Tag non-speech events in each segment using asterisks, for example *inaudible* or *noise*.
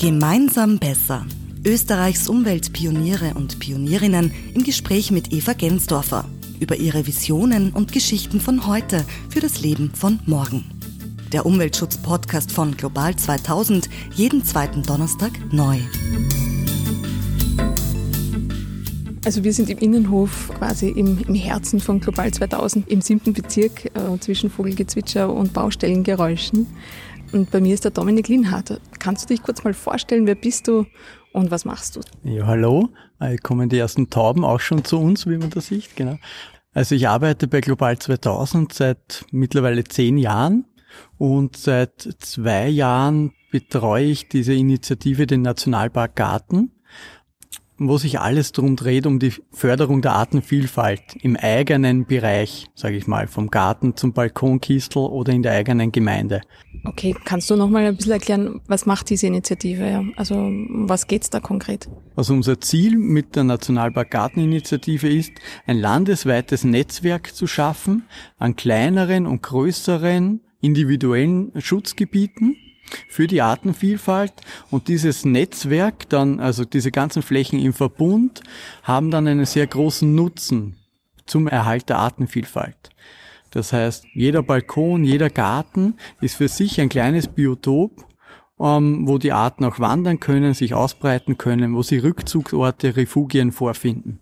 Gemeinsam besser. Österreichs Umweltpioniere und Pionierinnen im Gespräch mit Eva Gensdorfer über ihre Visionen und Geschichten von heute für das Leben von morgen. Der Umweltschutz-Podcast von Global 2000, jeden zweiten Donnerstag neu. Also wir sind im Innenhof quasi im, im Herzen von Global 2000 im siebten Bezirk äh, zwischen Vogelgezwitscher und Baustellengeräuschen. Und bei mir ist der Dominik Linhardt. Kannst du dich kurz mal vorstellen, wer bist du und was machst du? Ja, hallo. Äh, kommen die ersten Tauben auch schon zu uns, wie man das sieht, genau. Also ich arbeite bei Global 2000 seit mittlerweile zehn Jahren und seit zwei Jahren betreue ich diese Initiative, den Nationalpark Garten wo sich alles drum dreht, um die Förderung der Artenvielfalt im eigenen Bereich, sage ich mal, vom Garten zum Balkonkistel oder in der eigenen Gemeinde. Okay, kannst du noch mal ein bisschen erklären, was macht diese Initiative? Also was geht's da konkret? Also unser Ziel mit der Nationalpark Garteninitiative ist, ein landesweites Netzwerk zu schaffen an kleineren und größeren individuellen Schutzgebieten, für die Artenvielfalt und dieses Netzwerk dann, also diese ganzen Flächen im Verbund, haben dann einen sehr großen Nutzen zum Erhalt der Artenvielfalt. Das heißt, jeder Balkon, jeder Garten ist für sich ein kleines Biotop, ähm, wo die Arten auch wandern können, sich ausbreiten können, wo sie Rückzugsorte, Refugien vorfinden.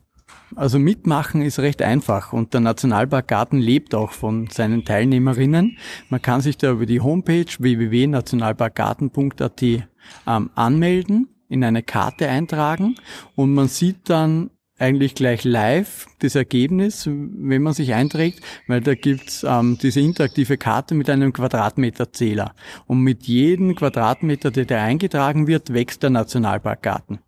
Also mitmachen ist recht einfach und der Nationalpark Garten lebt auch von seinen Teilnehmerinnen. Man kann sich da über die Homepage www.nationalparkgarten.at ähm, anmelden, in eine Karte eintragen und man sieht dann eigentlich gleich live das Ergebnis, wenn man sich einträgt, weil da gibt's ähm, diese interaktive Karte mit einem Quadratmeterzähler. Und mit jedem Quadratmeter, der da eingetragen wird, wächst der Nationalparkgarten.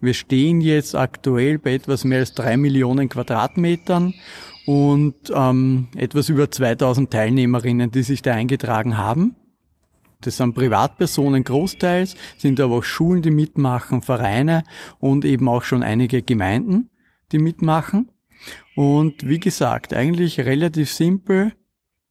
Wir stehen jetzt aktuell bei etwas mehr als drei Millionen Quadratmetern und ähm, etwas über 2000 Teilnehmerinnen, die sich da eingetragen haben. Das sind Privatpersonen großteils, sind aber auch Schulen, die mitmachen, Vereine und eben auch schon einige Gemeinden, die mitmachen. Und wie gesagt, eigentlich relativ simpel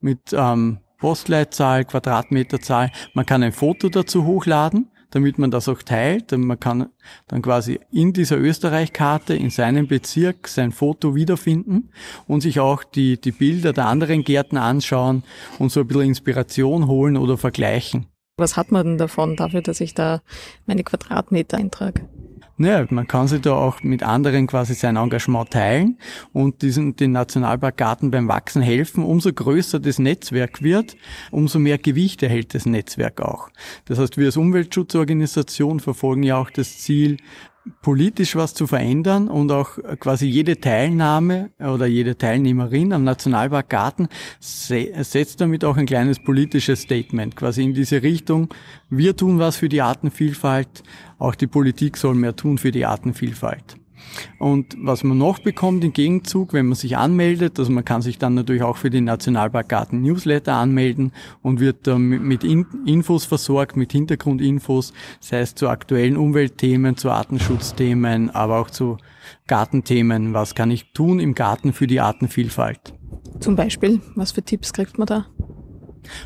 mit ähm, Postleitzahl, Quadratmeterzahl. Man kann ein Foto dazu hochladen damit man das auch teilt. Man kann dann quasi in dieser Österreich-Karte in seinem Bezirk sein Foto wiederfinden und sich auch die, die Bilder der anderen Gärten anschauen und so ein bisschen Inspiration holen oder vergleichen. Was hat man denn davon dafür, dass ich da meine Quadratmeter eintrage? Naja, man kann sich da auch mit anderen quasi sein Engagement teilen und diesen, den Nationalparkgarten beim Wachsen helfen. Umso größer das Netzwerk wird, umso mehr Gewicht erhält das Netzwerk auch. Das heißt, wir als Umweltschutzorganisation verfolgen ja auch das Ziel, politisch was zu verändern und auch quasi jede Teilnahme oder jede Teilnehmerin am Nationalpark Garten setzt damit auch ein kleines politisches Statement quasi in diese Richtung. Wir tun was für die Artenvielfalt, auch die Politik soll mehr tun für die Artenvielfalt. Und was man noch bekommt im Gegenzug, wenn man sich anmeldet, also man kann sich dann natürlich auch für den Nationalparkgarten Newsletter anmelden und wird dann mit Infos versorgt, mit Hintergrundinfos, sei es zu aktuellen Umweltthemen, zu Artenschutzthemen, aber auch zu Gartenthemen. Was kann ich tun im Garten für die Artenvielfalt? Zum Beispiel, was für Tipps kriegt man da?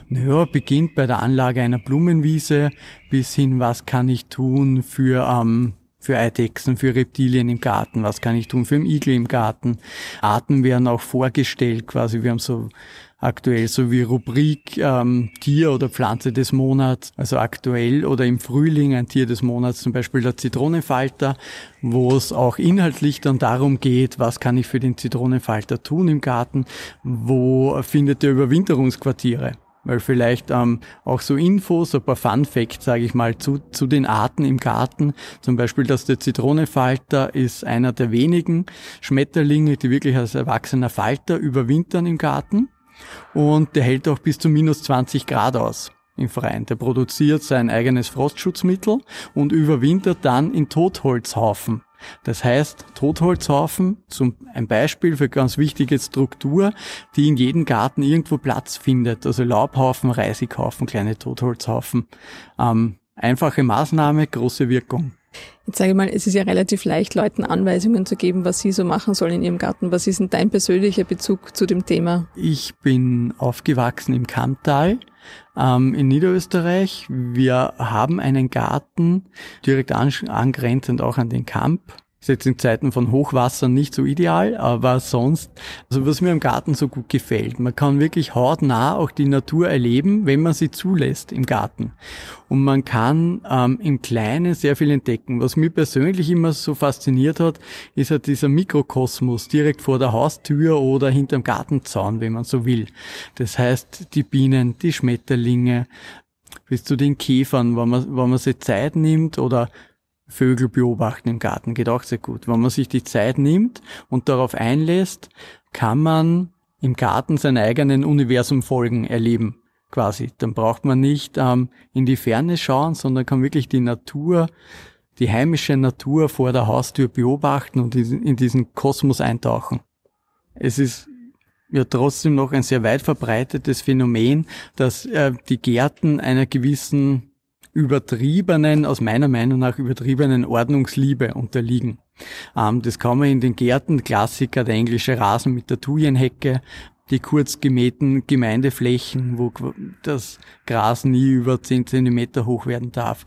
Naja, beginnt bei der Anlage einer Blumenwiese bis hin, was kann ich tun für ähm, für Eidechsen, für Reptilien im Garten, was kann ich tun für einen Igel im Garten. Arten werden auch vorgestellt quasi, wir haben so aktuell so wie Rubrik ähm, Tier oder Pflanze des Monats, also aktuell oder im Frühling ein Tier des Monats, zum Beispiel der Zitronenfalter, wo es auch inhaltlich dann darum geht, was kann ich für den Zitronenfalter tun im Garten, wo findet er Überwinterungsquartiere weil vielleicht ähm, auch so Infos, ein paar Fun Facts, sage ich mal, zu, zu den Arten im Garten. Zum Beispiel, dass der Zitronenfalter ist einer der wenigen Schmetterlinge, die wirklich als erwachsener Falter überwintern im Garten. Und der hält auch bis zu minus 20 Grad aus im Freien. Der produziert sein eigenes Frostschutzmittel und überwintert dann in Totholzhaufen. Das heißt, Totholzhaufen, zum, ein Beispiel für ganz wichtige Struktur, die in jedem Garten irgendwo Platz findet. Also Laubhaufen, Reisighaufen, kleine Totholzhaufen. Ähm, einfache Maßnahme, große Wirkung. Jetzt sage ich mal, es ist ja relativ leicht, Leuten Anweisungen zu geben, was sie so machen sollen in ihrem Garten. Was ist denn dein persönlicher Bezug zu dem Thema? Ich bin aufgewachsen im Kammtal ähm, in Niederösterreich. Wir haben einen Garten direkt angrenzend auch an den Kamp ist jetzt in Zeiten von Hochwasser nicht so ideal, aber sonst, also was mir im Garten so gut gefällt, man kann wirklich hautnah auch die Natur erleben, wenn man sie zulässt im Garten. Und man kann ähm, im Kleinen sehr viel entdecken. Was mich persönlich immer so fasziniert hat, ist halt dieser Mikrokosmos direkt vor der Haustür oder hinterm Gartenzaun, wenn man so will. Das heißt, die Bienen, die Schmetterlinge, bis zu den Käfern, wenn man, wenn man sich Zeit nimmt oder Vögel beobachten im Garten geht auch sehr gut. Wenn man sich die Zeit nimmt und darauf einlässt, kann man im Garten sein eigenen Universumfolgen erleben, quasi. Dann braucht man nicht ähm, in die Ferne schauen, sondern kann wirklich die Natur, die heimische Natur vor der Haustür beobachten und in diesen Kosmos eintauchen. Es ist ja trotzdem noch ein sehr weit verbreitetes Phänomen, dass äh, die Gärten einer gewissen übertriebenen, aus meiner Meinung nach übertriebenen Ordnungsliebe unterliegen. Ähm, das kann man in den Gärten, Klassiker, der englische Rasen mit der Thujenhecke, die kurz gemähten Gemeindeflächen, wo das Gras nie über 10 Zentimeter hoch werden darf.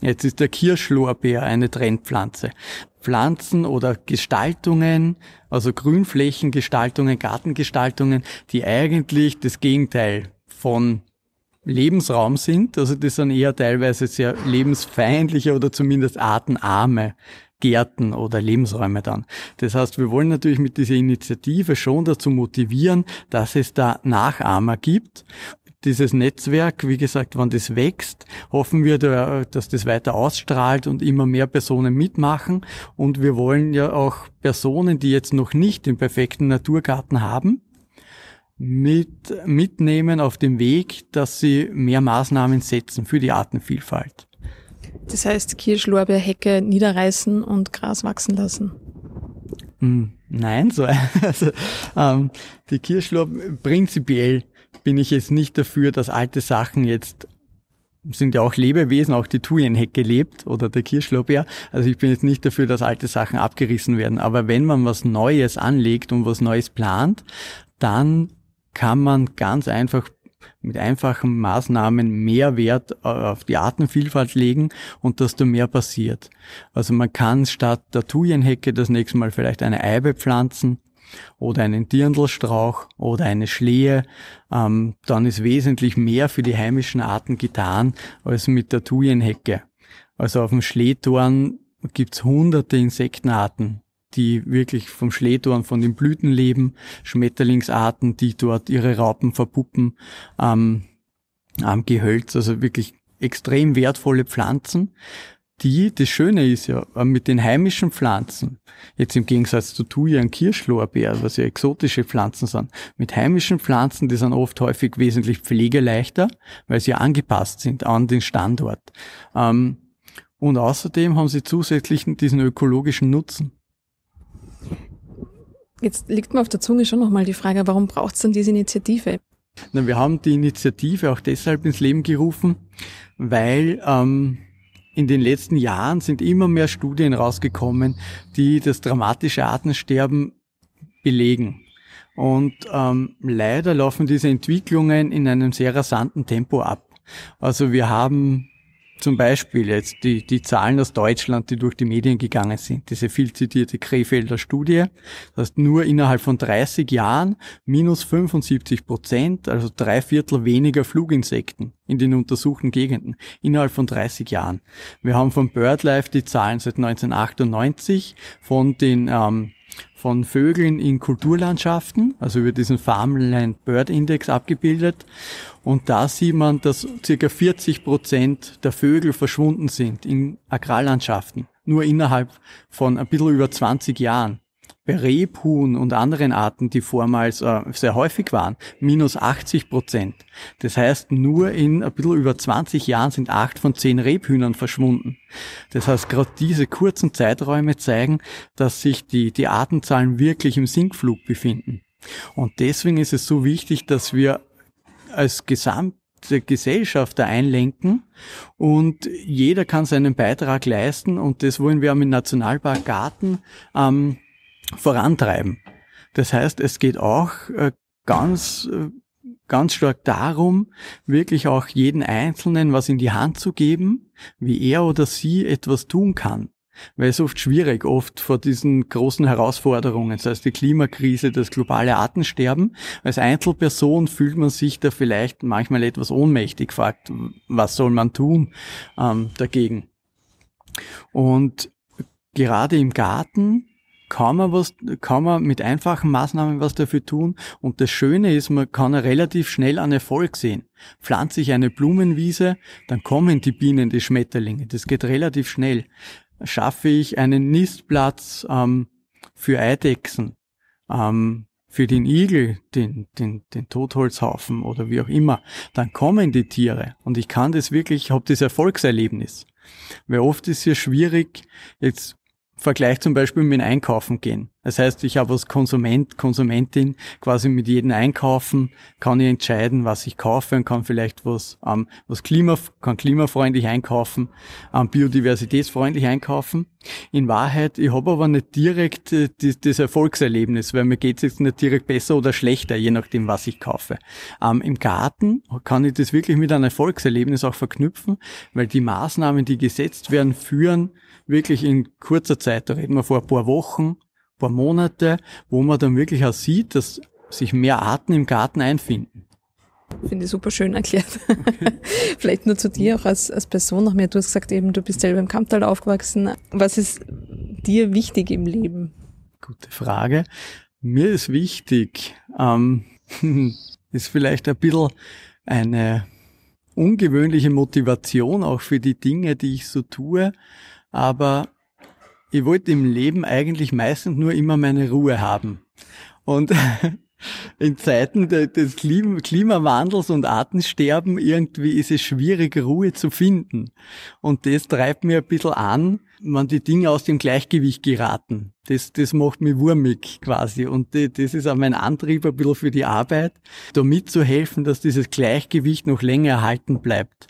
Jetzt ist der Kirschlorbeer eine Trendpflanze. Pflanzen oder Gestaltungen, also Grünflächengestaltungen, Gartengestaltungen, die eigentlich das Gegenteil von Lebensraum sind. Also das sind eher teilweise sehr lebensfeindliche oder zumindest artenarme Gärten oder Lebensräume dann. Das heißt, wir wollen natürlich mit dieser Initiative schon dazu motivieren, dass es da Nachahmer gibt. Dieses Netzwerk, wie gesagt, wenn das wächst, hoffen wir, dass das weiter ausstrahlt und immer mehr Personen mitmachen. Und wir wollen ja auch Personen, die jetzt noch nicht den perfekten Naturgarten haben, mit, mitnehmen auf dem Weg, dass sie mehr Maßnahmen setzen für die Artenvielfalt. Das heißt, Kirschlorbeerhecke niederreißen und Gras wachsen lassen? Hm, nein, so, *laughs* also, ähm, die Kirschlorbeer, prinzipiell bin ich jetzt nicht dafür, dass alte Sachen jetzt sind ja auch Lebewesen, auch die Thujenhecke lebt oder der Kirschlorbeer. Also ich bin jetzt nicht dafür, dass alte Sachen abgerissen werden. Aber wenn man was Neues anlegt und was Neues plant, dann kann man ganz einfach mit einfachen Maßnahmen mehr Wert äh, auf die Artenvielfalt legen und dass da mehr passiert. Also man kann statt der Thujenhecke das nächste Mal vielleicht eine Eibe pflanzen oder einen Dirndlstrauch oder eine Schlehe, ähm, dann ist wesentlich mehr für die heimischen Arten getan als mit der Thujenhecke. Also auf dem Schlehdorn gibt's hunderte Insektenarten, die wirklich vom Schlehdorn, von den Blüten leben, Schmetterlingsarten, die dort ihre Raupen verpuppen, ähm, am Gehölz, also wirklich extrem wertvolle Pflanzen, die, das Schöne ist ja, äh, mit den heimischen Pflanzen, jetzt im Gegensatz zu Thuja und Kirschlorbeer, was ja exotische Pflanzen sind, mit heimischen Pflanzen, die sind oft häufig wesentlich pflegeleichter, weil sie angepasst sind an den Standort. Ähm, und außerdem haben sie zusätzlich diesen ökologischen Nutzen. Jetzt liegt mir auf der Zunge schon nochmal die Frage, warum braucht es denn diese Initiative? Na, wir haben die Initiative auch deshalb ins Leben gerufen, weil ähm, in den letzten Jahren sind immer mehr Studien rausgekommen, die das dramatische Artensterben belegen. Und ähm, leider laufen diese Entwicklungen in einem sehr rasanten Tempo ab. Also wir haben zum Beispiel jetzt die, die Zahlen aus Deutschland, die durch die Medien gegangen sind, diese viel zitierte Krefelder Studie, das heißt nur innerhalb von 30 Jahren minus 75 Prozent, also drei Viertel weniger Fluginsekten in den untersuchten Gegenden, innerhalb von 30 Jahren. Wir haben von BirdLife die Zahlen seit 1998 von den ähm, von Vögeln in Kulturlandschaften, also über diesen Farmland Bird Index abgebildet. Und da sieht man, dass circa 40 Prozent der Vögel verschwunden sind in Agrarlandschaften, nur innerhalb von ein bisschen über 20 Jahren bei Rebhuhn und anderen Arten, die vormals äh, sehr häufig waren, minus 80 Prozent. Das heißt, nur in ein bisschen über 20 Jahren sind acht von zehn Rebhühnern verschwunden. Das heißt, gerade diese kurzen Zeiträume zeigen, dass sich die, die Artenzahlen wirklich im Sinkflug befinden. Und deswegen ist es so wichtig, dass wir als Gesamt der Gesellschaft da einlenken und jeder kann seinen Beitrag leisten und das wollen wir am Nationalpark Garten ähm, vorantreiben. Das heißt, es geht auch äh, ganz äh, ganz stark darum, wirklich auch jeden Einzelnen was in die Hand zu geben, wie er oder sie etwas tun kann. Weil es oft schwierig, oft vor diesen großen Herausforderungen, das heißt die Klimakrise, das globale Artensterben. Als Einzelperson fühlt man sich da vielleicht manchmal etwas ohnmächtig, fragt, was soll man tun ähm, dagegen. Und gerade im Garten kann man was, kann man mit einfachen Maßnahmen was dafür tun. Und das Schöne ist, man kann relativ schnell einen Erfolg sehen. Pflanze ich eine Blumenwiese, dann kommen die Bienen, die Schmetterlinge. Das geht relativ schnell. Schaffe ich einen Nistplatz ähm, für Eidechsen, ähm, für den Igel, den, den, den Totholzhaufen oder wie auch immer, dann kommen die Tiere. Und ich kann das wirklich, ich habe das Erfolgserlebnis. Weil oft ist es ja schwierig, jetzt Vergleich zum Beispiel mit Einkaufen gehen. Das heißt, ich habe als Konsument, Konsumentin quasi mit jedem Einkaufen, kann ich entscheiden, was ich kaufe und kann vielleicht was, ähm, was klima, kann klimafreundlich einkaufen, ähm, biodiversitätsfreundlich einkaufen. In Wahrheit, ich habe aber nicht direkt äh, das, das, Erfolgserlebnis, weil mir geht es jetzt nicht direkt besser oder schlechter, je nachdem, was ich kaufe. Ähm, Im Garten kann ich das wirklich mit einem Erfolgserlebnis auch verknüpfen, weil die Maßnahmen, die gesetzt werden, führen wirklich in kurzer Zeit, da reden wir vor ein paar Wochen, ein paar Monate, wo man dann wirklich auch sieht, dass sich mehr Arten im Garten einfinden. Finde ich super schön erklärt. *laughs* Okay. *laughs* Vielleicht nur zu dir auch als, als Person noch mehr. Du hast gesagt eben, du bist selber im Kamptal aufgewachsen. Was ist dir wichtig im Leben? Gute Frage. Mir ist wichtig, ähm, *laughs* ist vielleicht ein bisschen eine ungewöhnliche Motivation auch für die Dinge, die ich so tue aber ich wollte im Leben eigentlich meistens nur immer meine Ruhe haben. Und *laughs* in Zeiten des Klimawandels und Artensterben irgendwie ist es schwierig, Ruhe zu finden. Und das treibt mir ein bisschen an, wenn die Dinge aus dem Gleichgewicht geraten. Das, das macht mich wurmig quasi. Und das ist auch mein Antrieb ein bisschen für die Arbeit, da mitzuhelfen, dass dieses Gleichgewicht noch länger erhalten bleibt.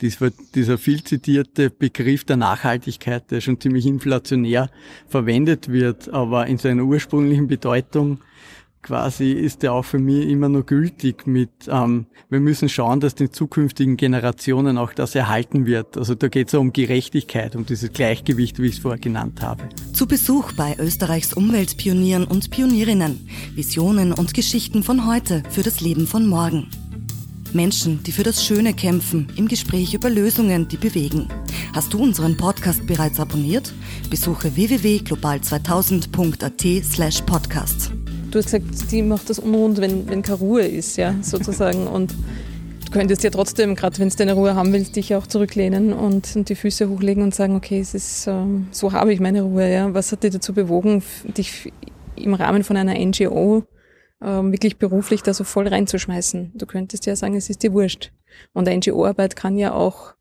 dieser viel zitierte Begriff der Nachhaltigkeit, der schon ziemlich inflationär verwendet wird, aber in seiner ursprünglichen Bedeutung quasi ist der auch für mich immer nur gültig mit, ähm, wir müssen schauen, dass den zukünftigen Generationen auch das erhalten wird. Also da geht es um Gerechtigkeit, um dieses Gleichgewicht, wie ich es vorher genannt habe. Zu Besuch bei Österreichs Umweltpionieren und Pionierinnen. Visionen und Geschichten von heute für das Leben von morgen. Menschen, die für das Schöne kämpfen, im Gespräch über Lösungen, die bewegen. Hast du unseren Podcast bereits abonniert? Besuche www.global2000.at slash podcast. Du hast gesagt, die macht das unrund, wenn, wenn keine Ruhe ist, ja, sozusagen. Und du könntest ja trotzdem, gerade wenn du deine Ruhe haben willst, dich auch zurücklehnen und, und die Füße hochlegen und sagen, okay, es ist, ähm, so habe ich meine Ruhe, ja. Was hat dich dazu bewogen, dich im Rahmen von einer NGO ähm, wirklich beruflich da so voll reinzuschmeißen? Du könntest ja sagen, es ist dir wurscht. Und NGO-Arbeit kann ja auch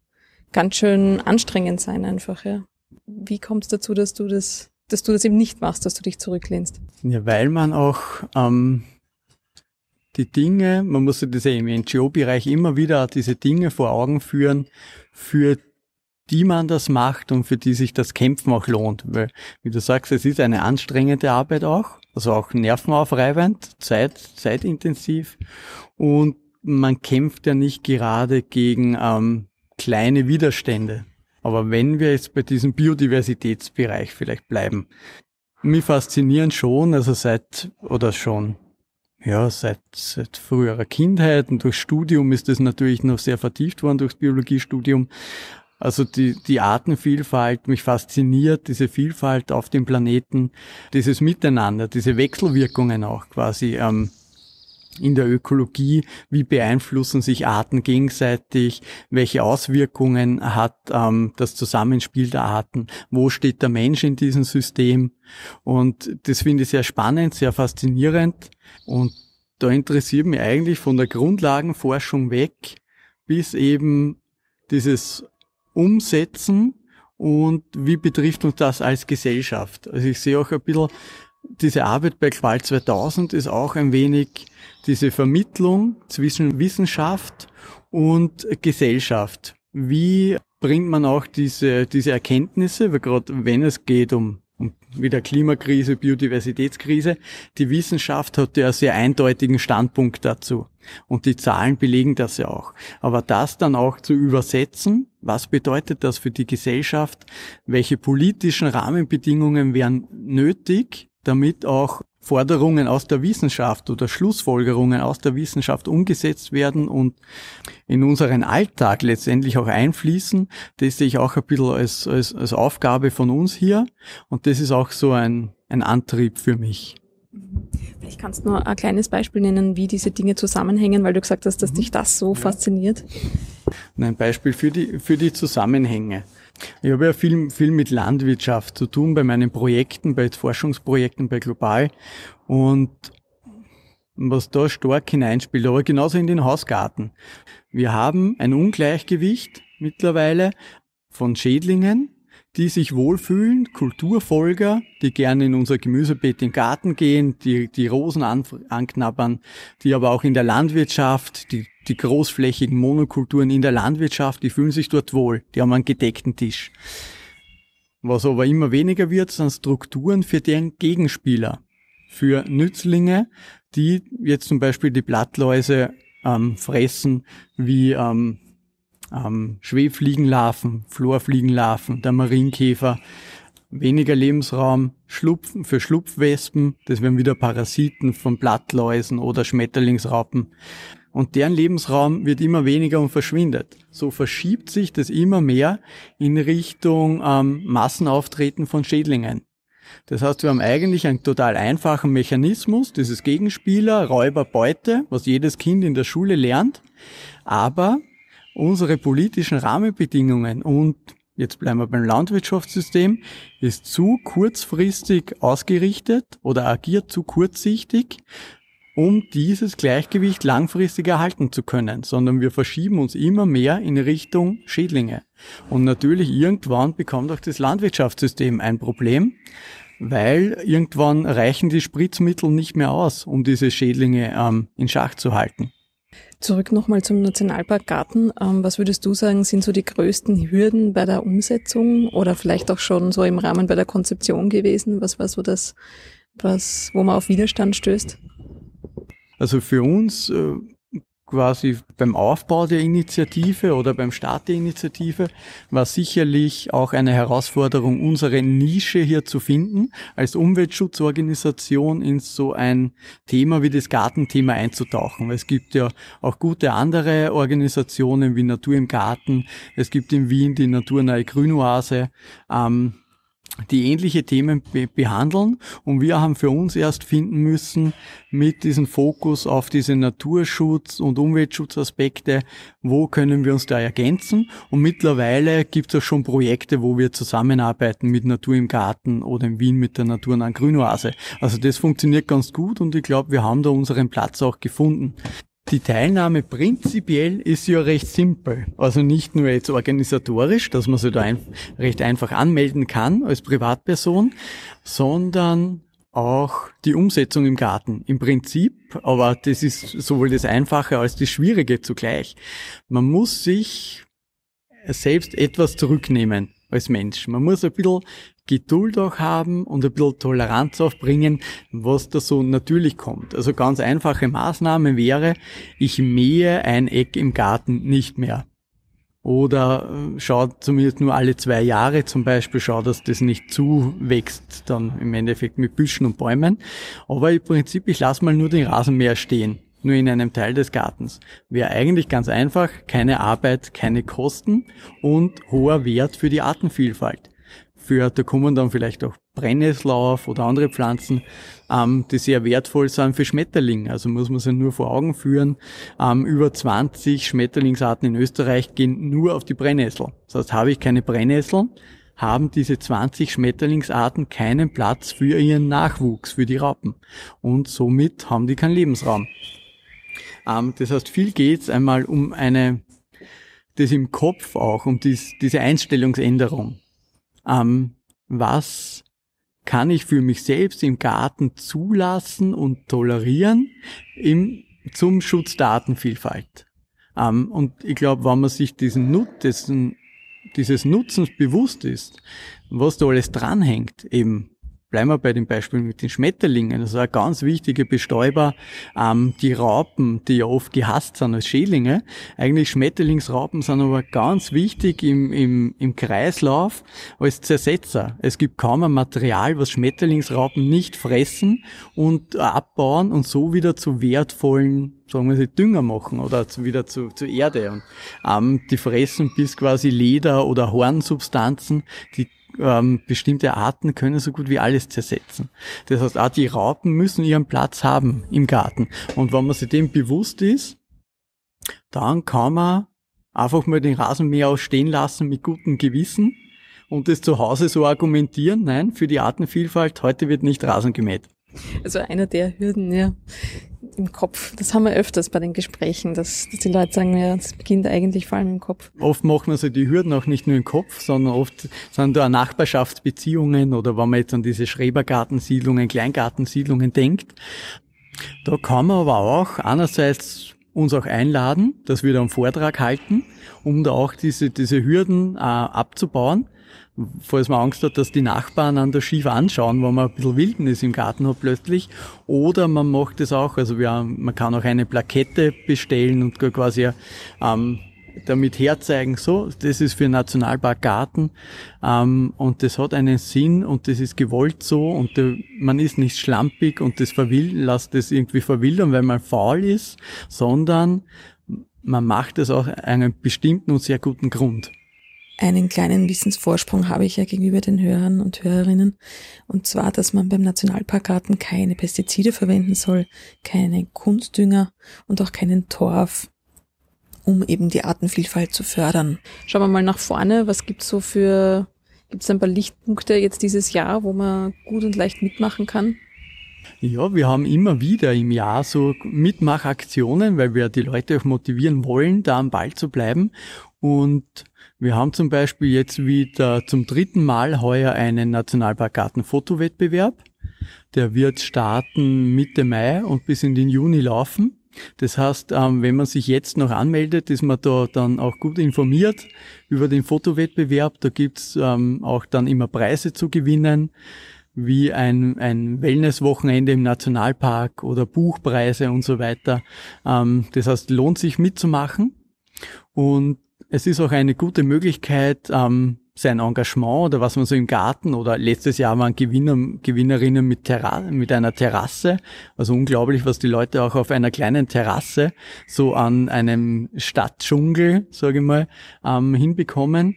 ganz schön anstrengend sein einfach, ja. Wie kommt es dazu, dass du das dass du das eben nicht machst, dass du dich zurücklehnst? Ja, weil man auch ähm, die Dinge, man muss ja im NGO-Bereich immer wieder diese Dinge vor Augen führen, für die man das macht und für die sich das Kämpfen auch lohnt. Weil, wie du sagst, es ist eine anstrengende Arbeit auch, also auch nervenaufreibend, zeit, zeitintensiv und man kämpft ja nicht gerade gegen ähm, kleine Widerstände. Aber wenn wir jetzt bei diesem Biodiversitätsbereich vielleicht bleiben, mich faszinieren schon, also seit, oder schon, ja, seit, seit früherer Kindheit und durch Studium ist das natürlich noch sehr vertieft worden durchs Biologiestudium. Also die, die Artenvielfalt, mich fasziniert diese Vielfalt auf dem Planeten, dieses Miteinander, diese Wechselwirkungen auch quasi. Ähm, in der Ökologie, wie beeinflussen sich Arten gegenseitig, welche Auswirkungen hat ähm, das Zusammenspiel der Arten, wo steht der Mensch in diesem System. Und das finde ich sehr spannend, sehr faszinierend. Und da interessiert mich eigentlich von der Grundlagenforschung weg bis eben dieses Umsetzen und wie betrifft uns das als Gesellschaft. Also ich sehe auch ein bisschen diese Arbeit bei Qual 2000 ist auch ein wenig diese Vermittlung zwischen Wissenschaft und Gesellschaft. Wie bringt man auch diese, diese Erkenntnisse, weil gerade wenn es geht um, um wieder Klimakrise, Biodiversitätskrise, die Wissenschaft hat ja sehr eindeutigen Standpunkt dazu. Und die Zahlen belegen das ja auch. Aber das dann auch zu übersetzen, was bedeutet das für die Gesellschaft? Welche politischen Rahmenbedingungen wären nötig, damit auch Forderungen aus der Wissenschaft oder Schlussfolgerungen aus der Wissenschaft umgesetzt werden und in unseren Alltag letztendlich auch einfließen. Das sehe ich auch ein bisschen als, als, als Aufgabe von uns hier. Und das ist auch so ein, ein Antrieb für mich. Vielleicht kannst du nur ein kleines Beispiel nennen, wie diese Dinge zusammenhängen, weil du gesagt hast, dass dich das so fasziniert. Ein Beispiel für die, für die Zusammenhänge. Ich habe ja viel, viel mit Landwirtschaft zu tun bei meinen Projekten, bei Forschungsprojekten bei Global. Und was da stark hineinspielt, aber genauso in den Hausgarten. Wir haben ein Ungleichgewicht mittlerweile von Schädlingen, die sich wohlfühlen, Kulturfolger, die gerne in unser Gemüsebeet im Garten gehen, die, die Rosen an, anknabbern, die aber auch in der Landwirtschaft, die die großflächigen Monokulturen in der Landwirtschaft, die fühlen sich dort wohl. Die haben einen gedeckten Tisch. Was aber immer weniger wird, sind Strukturen für deren Gegenspieler. Für Nützlinge, die jetzt zum Beispiel die Blattläuse ähm, fressen, wie ähm, ähm, Schwebfliegenlarven, Florfliegenlarven, der Marienkäfer, weniger Lebensraum Schlupfen für Schlupfwespen, das wären wieder Parasiten von Blattläusen oder Schmetterlingsraupen und deren Lebensraum wird immer weniger und verschwindet. So verschiebt sich das immer mehr in Richtung ähm, Massenauftreten von Schädlingen. Das heißt, wir haben eigentlich einen total einfachen Mechanismus, dieses Gegenspieler, Räuber, Beute, was jedes Kind in der Schule lernt. Aber unsere politischen Rahmenbedingungen und jetzt bleiben wir beim Landwirtschaftssystem, ist zu kurzfristig ausgerichtet oder agiert zu kurzsichtig, um dieses Gleichgewicht langfristig erhalten zu können, sondern wir verschieben uns immer mehr in Richtung Schädlinge. Und natürlich irgendwann bekommt auch das Landwirtschaftssystem ein Problem, weil irgendwann reichen die Spritzmittel nicht mehr aus, um diese Schädlinge ähm, in Schach zu halten. Zurück nochmal zum Nationalpark Garten. Ähm, was würdest du sagen, sind so die größten Hürden bei der Umsetzung oder vielleicht auch schon so im Rahmen bei der Konzeption gewesen? Was war so das, was, wo man auf Widerstand stößt? Also für uns äh, quasi beim Aufbau der Initiative oder beim Start der Initiative war sicherlich auch eine Herausforderung, unsere Nische hier zu finden, als Umweltschutzorganisation in so ein Thema wie das Gartenthema einzutauchen. Es gibt ja auch gute andere Organisationen wie Natur im Garten. Es gibt in Wien die Naturnahe Grünoase. Ähm, die ähnliche Themen be behandeln. Und wir haben für uns erst finden müssen, mit diesem Fokus auf diese Naturschutz- und Umweltschutzaspekte, wo können wir uns da ergänzen. Und mittlerweile gibt es auch schon Projekte, wo wir zusammenarbeiten mit Natur im Garten oder in Wien mit der Naturnahen Grünoase. Also das funktioniert ganz gut und ich glaube, wir haben da unseren Platz auch gefunden. Die Teilnahme prinzipiell ist ja recht simpel. Also nicht nur jetzt organisatorisch, dass man sich da ein, recht einfach anmelden kann als Privatperson, sondern auch die Umsetzung im Garten. Im Prinzip, aber das ist sowohl das Einfache als das Schwierige zugleich. Man muss sich selbst etwas zurücknehmen als Mensch. Man muss ein bisschen Geduld auch haben und ein bisschen Toleranz aufbringen, was da so natürlich kommt. Also ganz einfache Maßnahme wäre, ich mähe ein Eck im Garten nicht mehr. Oder äh, schau zumindest nur alle zwei Jahre zum Beispiel, schau, dass das nicht zuwächst, dann im Endeffekt mit Büschen und Bäumen. Aber im Prinzip, ich lasse mal nur den Rasenmäher stehen nur in einem Teil des Gartens. Wäre eigentlich ganz einfach, keine Arbeit, keine Kosten und hoher Wert für die Artenvielfalt. Für, da kommen dann vielleicht auch Brennnessel auf oder andere Pflanzen, ähm, die sehr wertvoll sind für Schmetterlinge. Also muss man sich nur vor Augen führen. Ähm, über 20 Schmetterlingsarten in Österreich gehen nur auf die Brennnessel. Das heißt, habe ich keine Brennnessel, haben diese 20 Schmetterlingsarten keinen Platz für ihren Nachwuchs, für die Raupen. Und somit haben die keinen Lebensraum. Ähm, das heißt, viel geht's einmal um eine, das im Kopf auch, um dies, diese Einstellungsänderung. Ähm, was kann ich für mich selbst im Garten zulassen und tolerieren im, zum Schutz der Artenvielfalt. Ähm, und ich glaube, wenn man sich diesen Nut, dessen, dieses Nutzens bewusst ist, was da alles dranhängt, eben Bleiben wir bei dem Beispiel mit den Schmetterlingen. Das ist ein ganz wichtiger Bestäuber. Ähm, die Raupen, die ja oft gehasst sind als Schädlinge. Eigentlich Schmetterlingsraupen sind aber ganz wichtig im, im, im Kreislauf als Zersetzer. Es gibt kaum ein Material, was Schmetterlingsraupen nicht fressen und abbauen und so wieder zu wertvollen sagen wir sie, Dünger machen oder zu, wieder zu, zu Erde. Und ähm, die fressen bis quasi Leder oder Hornsubstanzen, die ähm, bestimmte Arten können so gut wie alles zersetzen. Das heißt, auch die Raupen müssen ihren Platz haben im Garten. Und wenn man sich dem bewusst ist, dann kann man einfach mal den Rasenmäher auch stehen lassen mit gutem Gewissen und das zu Hause so argumentieren, nein, für die Artenvielfalt, heute wird nicht Rasen gemäht. Also einer der Hürden, ja, im Kopf. Das haben wir öfters bei den Gesprächen, dass, dass die Leute sagen, ja, das beginnt eigentlich vor allem im Kopf. Oft machen wir so die Hürden auch nicht nur im Kopf, sondern oft sind da Nachbarschaftsbeziehungen oder wenn man jetzt an diese Schrebergartensiedlungen, Kleingartensiedlungen denkt. Da kann man aber auch einerseits uns auch einladen, dass wir da einen Vortrag halten, um da auch diese, diese Hürden äh, abzubauen falls man Angst hat, dass die Nachbarn an der schief anschauen, wenn man ein bisschen Wildnis im Garten hat plötzlich. Oder man macht es auch, also wir, man kann auch eine Plakette bestellen und quasi ähm, damit herzeigen, so, das ist für Nationalpark Garten ähm, und das hat einen Sinn und das ist gewollt so und der, man ist nicht schlampig und das verwill, lässt das irgendwie verwildern, weil man faul ist, sondern man macht es auch einen bestimmten und sehr guten Grund einen kleinen Wissensvorsprung habe ich ja gegenüber den Hörern und Hörerinnen. Und zwar, dass man beim Nationalparkgarten keine Pestizide verwenden soll, keine Kunstdünger und auch keinen Torf, um eben die Artenvielfalt zu fördern. Schauen wir mal nach vorne. Was gibt's so für, gibt's ein paar Lichtpunkte jetzt dieses Jahr, wo man gut und leicht mitmachen kann? Ja, wir haben immer wieder im Jahr so Mitmachaktionen, weil wir die Leute auch motivieren wollen, da am Ball zu bleiben. Und wir haben zum Beispiel jetzt wieder zum dritten Mal heuer einen Nationalparkgarten-Fotowettbewerb. Der wird starten Mitte Mai und bis in den Juni laufen. Das heißt, ähm, wenn man sich jetzt noch anmeldet, ist man da dann auch gut informiert über den Fotowettbewerb. Da gibt's ähm, auch dann immer Preise zu gewinnen, wie ein, ein Wellnesswochenende im Nationalpark oder Buchpreise und so weiter. Ähm, das heißt, lohnt sich mitzumachen. Und es ist auch eine gute Möglichkeit, ähm, sein Engagement oder was man so im Garten oder letztes Jahr waren Gewinner, Gewinnerinnen mit, Terra mit einer Terrasse. Also unglaublich, was die Leute auch auf einer kleinen Terrasse so an einem Stadtdschungel, sage ich mal, ähm, hinbekommen.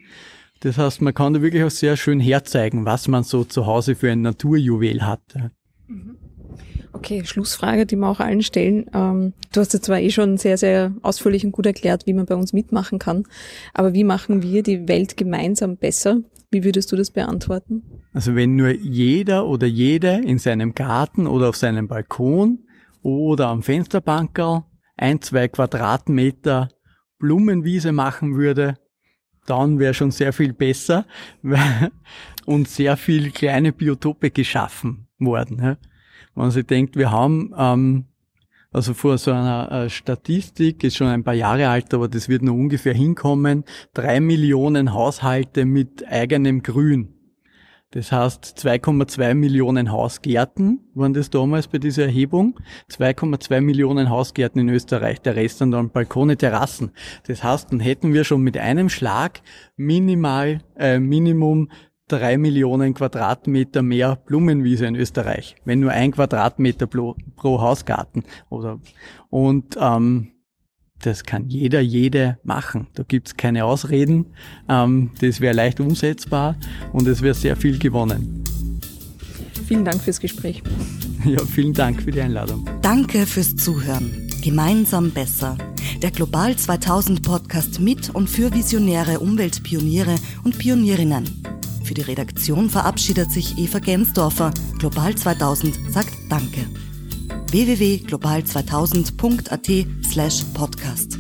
Das heißt, man kann da wirklich auch sehr schön herzeigen, was man so zu Hause für ein Naturjuwel hat. Okay, Schlussfrage, die wir auch allen stellen. Ähm, du hast ja zwar eh schon sehr, sehr ausführlich und gut erklärt, wie man bei uns mitmachen kann, aber wie machen wir die Welt gemeinsam besser? Wie würdest du das beantworten? Also wenn nur jeder oder jede in seinem Garten oder auf seinem Balkon oder am Fensterbankerl ein, zwei Quadratmeter Blumenwiese machen würde, dann wäre schon sehr viel besser *laughs* und sehr viel kleine Biotope geschaffen worden wenn sie denkt, wir haben ähm, also vor so einer äh, Statistik, ist schon ein paar Jahre alt, aber das wird nur ungefähr hinkommen, drei Millionen Haushalte mit eigenem Grün. Das heißt 2,2 Millionen Hausgärten waren das damals bei dieser Erhebung. 2,2 Millionen Hausgärten in Österreich, der Rest dann, dann Balkone, Terrassen. Das heißt, dann hätten wir schon mit einem Schlag minimal, äh, Minimum drei Millionen Quadratmeter mehr Blumenwiese in Österreich, wenn nur ein Quadratmeter pro, pro Hausgarten oder und ähm, das kann jeder, jede machen. Da gibt's keine Ausreden. Ähm, das wäre leicht umsetzbar und es wäre sehr viel gewonnen. Vielen Dank fürs Gespräch. *laughs* Ja, vielen Dank für die Einladung. Danke fürs Zuhören. Gemeinsam besser. Der Global 2000 Podcast mit und für visionäre Umweltpioniere und Pionierinnen. Für die Redaktion verabschiedet sich Eva Gensdorfer. Global 2000 sagt Danke. www.global2000.at slash podcast